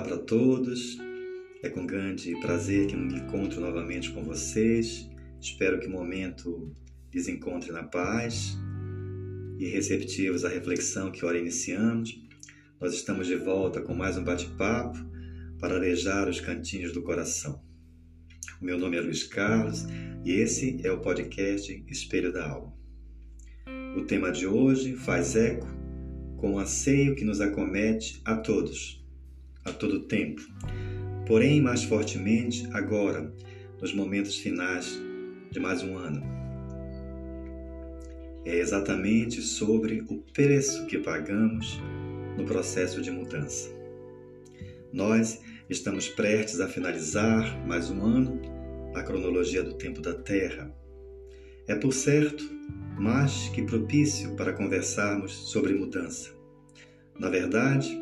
Olá para todos. É com grande prazer que me encontro novamente com vocês. Espero que o momento lhes encontre na paz e receptivos à reflexão que ora iniciamos. Nós estamos de volta com mais um bate-papo para arejar os cantinhos do coração. O meu nome é Luiz Carlos e esse é o podcast Espelho da Alma. O tema de hoje faz eco com o anseio que nos acomete a todos a todo tempo, porém mais fortemente agora, nos momentos finais de mais um ano. É exatamente sobre o preço que pagamos no processo de mudança. Nós estamos prestes a finalizar mais um ano na cronologia do tempo da Terra. É, por certo, mais que propício para conversarmos sobre mudança. Na verdade,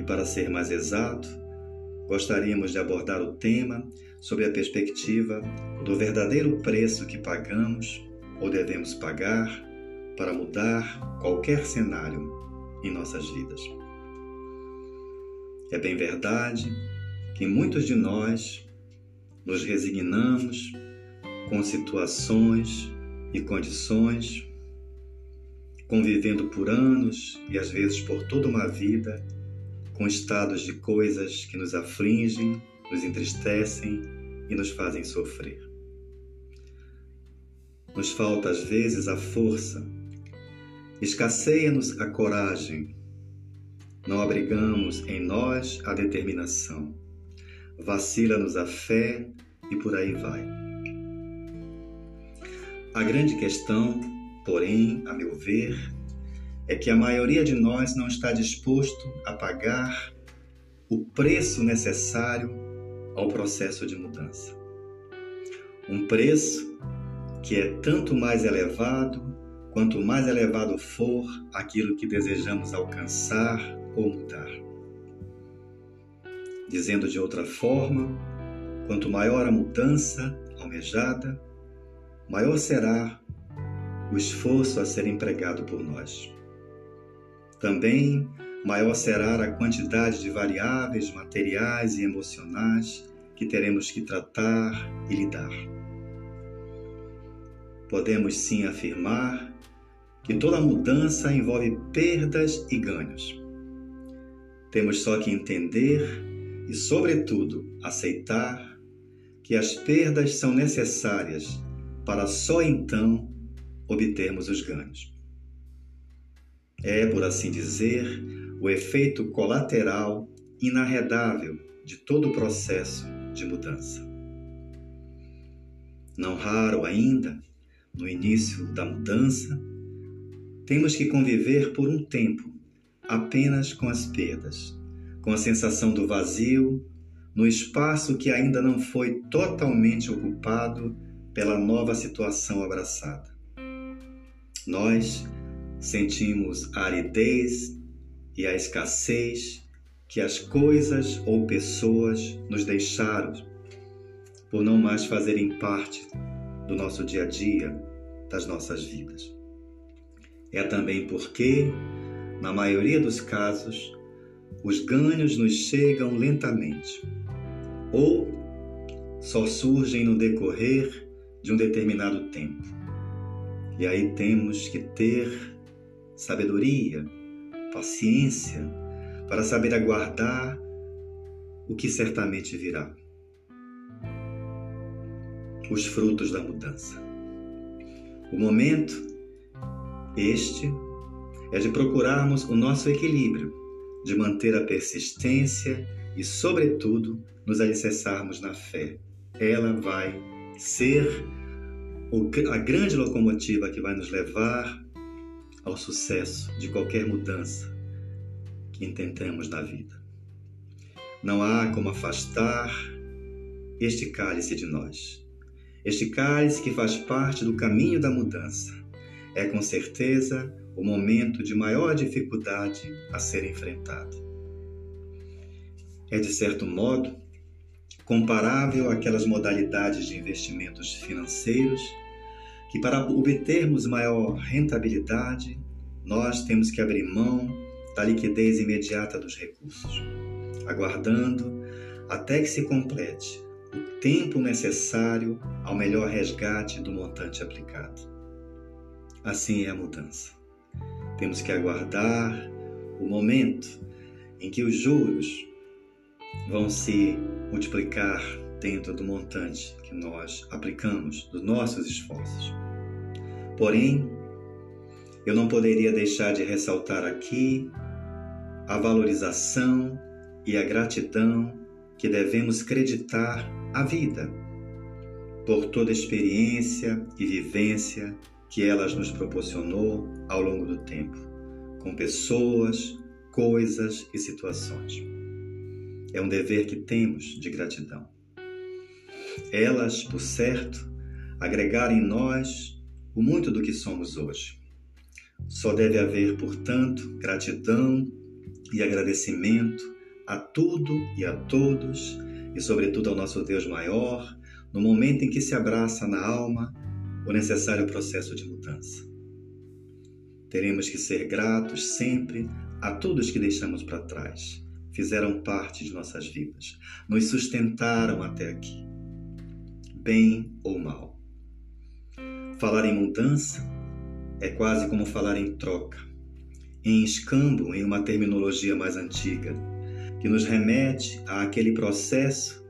e para ser mais exato, gostaríamos de abordar o tema sob a perspectiva do verdadeiro preço que pagamos ou devemos pagar para mudar qualquer cenário em nossas vidas. É bem verdade que muitos de nós nos resignamos com situações e condições, convivendo por anos e às vezes por toda uma vida com estados de coisas que nos afligem, nos entristecem e nos fazem sofrer. Nos falta às vezes a força, escasseia-nos a coragem, não abrigamos em nós a determinação, vacila-nos a fé e por aí vai. A grande questão, porém, a meu ver, é que a maioria de nós não está disposto a pagar o preço necessário ao processo de mudança. Um preço que é tanto mais elevado quanto mais elevado for aquilo que desejamos alcançar ou mudar. Dizendo de outra forma, quanto maior a mudança almejada, maior será o esforço a ser empregado por nós. Também maior será a quantidade de variáveis materiais e emocionais que teremos que tratar e lidar. Podemos sim afirmar que toda mudança envolve perdas e ganhos. Temos só que entender e, sobretudo, aceitar que as perdas são necessárias para só então obtermos os ganhos. É, por assim dizer, o efeito colateral inarredável de todo o processo de mudança. Não raro ainda, no início da mudança, temos que conviver por um tempo apenas com as perdas, com a sensação do vazio, no espaço que ainda não foi totalmente ocupado pela nova situação abraçada. Nós sentimos a aridez e a escassez que as coisas ou pessoas nos deixaram por não mais fazerem parte do nosso dia a dia, das nossas vidas. É também porque, na maioria dos casos, os ganhos nos chegam lentamente ou só surgem no decorrer de um determinado tempo. E aí temos que ter sabedoria, paciência, para saber aguardar o que certamente virá. Os frutos da mudança. O momento, este, é de procurarmos o nosso equilíbrio, de manter a persistência e, sobretudo, nos alicerçarmos na fé. Ela vai ser a grande locomotiva que vai nos levar ao sucesso de qualquer mudança que intentemos na vida. Não há como afastar este cálice de nós. Este cálice que faz parte do caminho da mudança. É com certeza o momento de maior dificuldade a ser enfrentado. É, de certo modo, comparável àquelas modalidades de investimentos financeiros que para obtermos maior rentabilidade, nós temos que abrir mão da liquidez imediata dos recursos. aguardando até que se complete o tempo necessário ao melhor resgate do montante aplicado. Assim é a mudança. Temos que aguardar o momento em que os juros vão se multiplicar dentro do montante que nós aplicamos dos nossos esforços. Porém, eu não poderia deixar de ressaltar aqui a valorização e a gratidão que devemos creditar à vida por toda a experiência e vivência que elas nos proporcionou ao longo do tempo, com pessoas, coisas e situações. É um dever que temos de gratidão. Elas, por certo, agregaram em nós o muito do que somos hoje. Só deve haver, portanto, gratidão e agradecimento a tudo e a todos, e sobretudo ao nosso Deus maior, no momento em que se abraça na alma o necessário processo de mudança. Teremos que ser gratos sempre a todos que deixamos para trás, fizeram parte de nossas vidas, nos sustentaram até aqui, bem ou mal. Falar em mudança é quase como falar em troca, em escambo em uma terminologia mais antiga, que nos remete àquele processo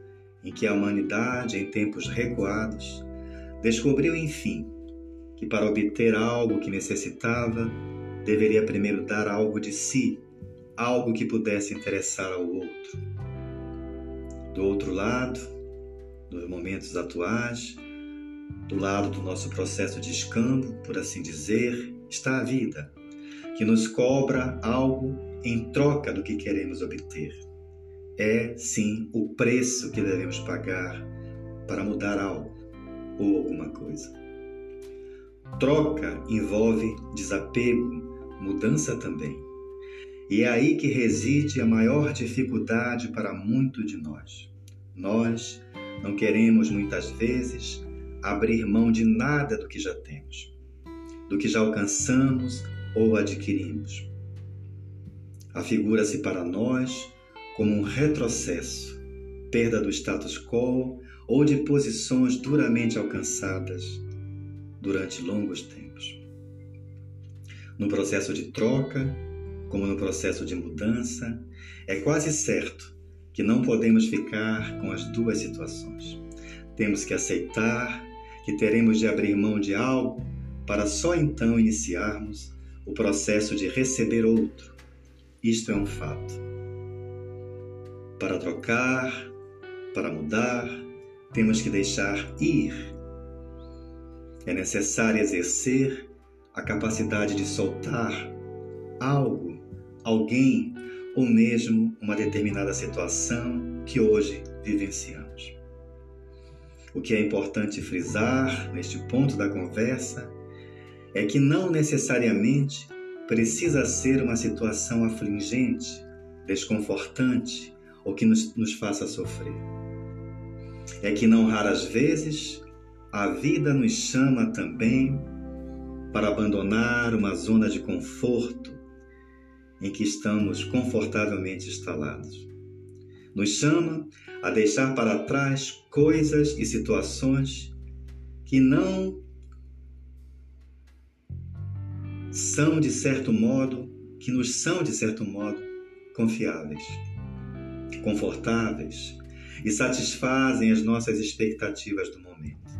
em que a humanidade, em tempos recuados, descobriu enfim que para obter algo que necessitava, deveria primeiro dar algo de si, algo que pudesse interessar ao outro. Do outro lado, nos momentos atuais, do lado do nosso processo de escambo, por assim dizer, está a vida, que nos cobra algo em troca do que queremos obter. É, sim, o preço que devemos pagar para mudar algo ou alguma coisa. Troca envolve desapego, mudança também. E é aí que reside a maior dificuldade para muito de nós. Nós não queremos muitas vezes abrir mão de nada do que já temos, do que já alcançamos ou adquirimos. Afigura-se para nós como um retrocesso, perda do status quo ou de posições duramente alcançadas durante longos tempos. No processo de troca, como no processo de mudança, é quase certo que não podemos ficar com as duas situações. Temos que aceitar que teremos de abrir mão de algo para só então iniciarmos o processo de receber outro. Isto é um fato. Para trocar, para mudar, temos que deixar ir. É necessário exercer a capacidade de soltar algo, alguém ou mesmo uma determinada situação que hoje vivenciamos. O que é importante frisar neste ponto da conversa é que não necessariamente precisa ser uma situação afligente, desconfortante ou que nos, nos faça sofrer. É que não raras vezes a vida nos chama também para abandonar uma zona de conforto em que estamos confortavelmente instalados. Nos chama a deixar para trás coisas e situações que não são de certo modo, que nos são de certo modo confiáveis, confortáveis e satisfazem as nossas expectativas do momento.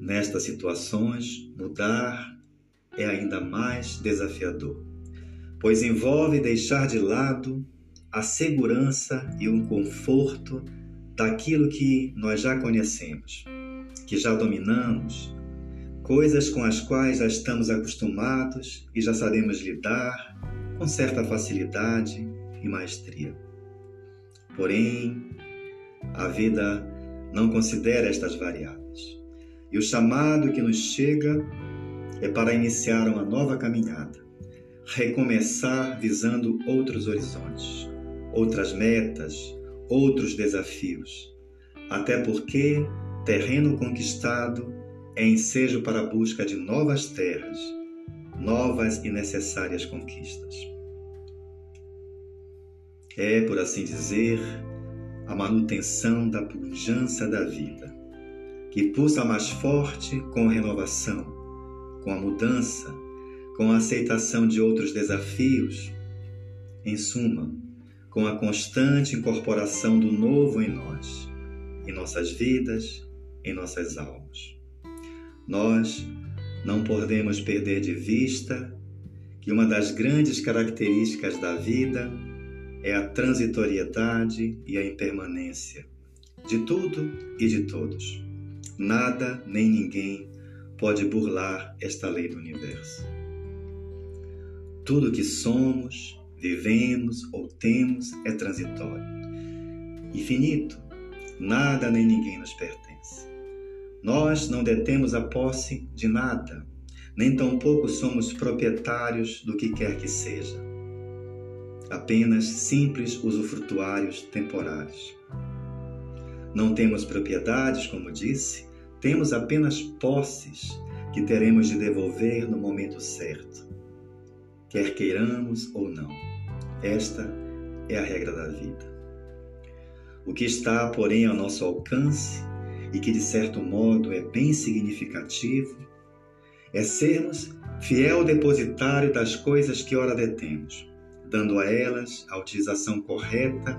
Nestas situações, mudar é ainda mais desafiador, pois envolve deixar de lado a segurança e o conforto daquilo que nós já conhecemos, que já dominamos, coisas com as quais já estamos acostumados e já sabemos lidar com certa facilidade e maestria. Porém, a vida não considera estas variáveis. E o chamado que nos chega é para iniciar uma nova caminhada, recomeçar visando outros horizontes, outras metas, outros desafios. Até porque terreno conquistado é ensejo para a busca de novas terras, novas e necessárias conquistas. É, por assim dizer, a manutenção da pujança da vida, que pulsa mais forte com a renovação, com a mudança, com a aceitação de outros desafios, em suma, com a constante incorporação do novo em nós, em nossas vidas, em nossas almas. Nós não podemos perder de vista que uma das grandes características da vida é a transitoriedade e a impermanência de tudo e de todos. Nada nem ninguém pode burlar esta lei do universo. Tudo que somos, vivemos ou temos é transitório e finito. Nada nem ninguém nos pertence. Nós não detemos a posse de nada, nem tampouco somos proprietários do que quer que seja. Apenas simples usufrutuários temporários. Não temos propriedades, como disse, temos apenas posses que teremos de devolver no momento certo, quer queiramos ou não. Esta é a regra da vida. O que está, porém, ao nosso alcance e que de certo modo é bem significativo é sermos fiel depositário das coisas que ora detemos, dando a elas a utilização correta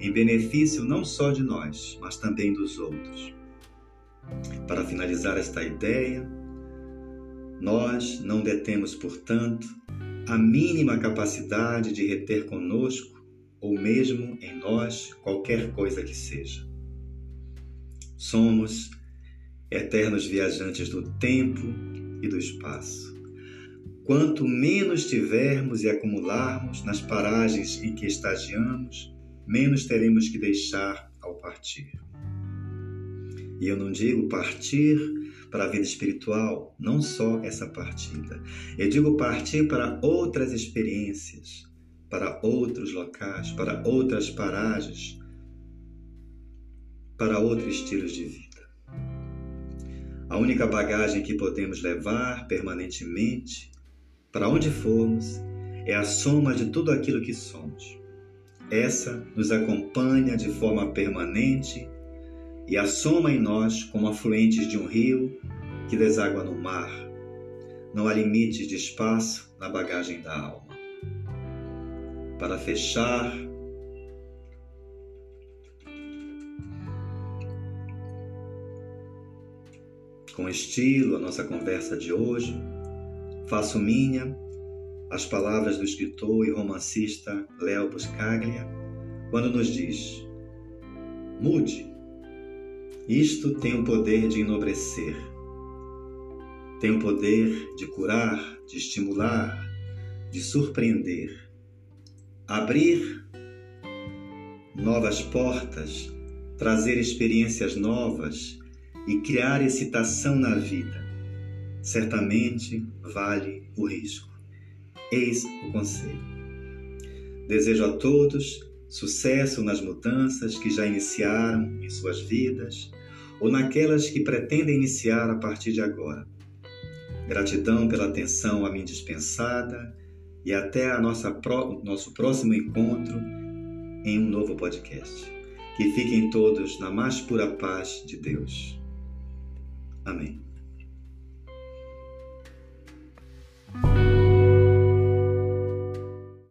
em benefício não só de nós, mas também dos outros. Para finalizar esta ideia, nós não detemos, portanto, a mínima capacidade de reter conosco ou mesmo em nós qualquer coisa que seja. Somos eternos viajantes do tempo e do espaço. Quanto menos tivermos e acumularmos nas paragens em que estagiamos, menos teremos que deixar ao partir. E eu não digo partir para a vida espiritual, não só essa partida. Eu digo partir para outras experiências, para outros locais, para outras paragens, para outros estilos de vida. A única bagagem que podemos levar permanentemente, para onde formos, é a soma de tudo aquilo que somos. Essa nos acompanha de forma permanente e a soma em nós como afluentes de um rio que deságua no mar. Não há limites de espaço na bagagem da alma. Para fechar, com estilo a nossa conversa de hoje, faço minha as palavras do escritor e romancista Léo Buscaglia, quando nos diz: Mude. Isto tem o poder de enobrecer, tem o poder de curar, de estimular, de surpreender, abrir novas portas, trazer experiências novas e criar excitação na vida, certamente vale o risco. Eis o conselho. Desejo a todos sucesso nas mudanças que já iniciaram em suas vidas ou naquelas que pretendem iniciar a partir de agora. Gratidão pela atenção a mim dispensada e até a nossa nosso próximo encontro em um novo podcast. Que fiquem todos na mais pura paz de Deus. Amém.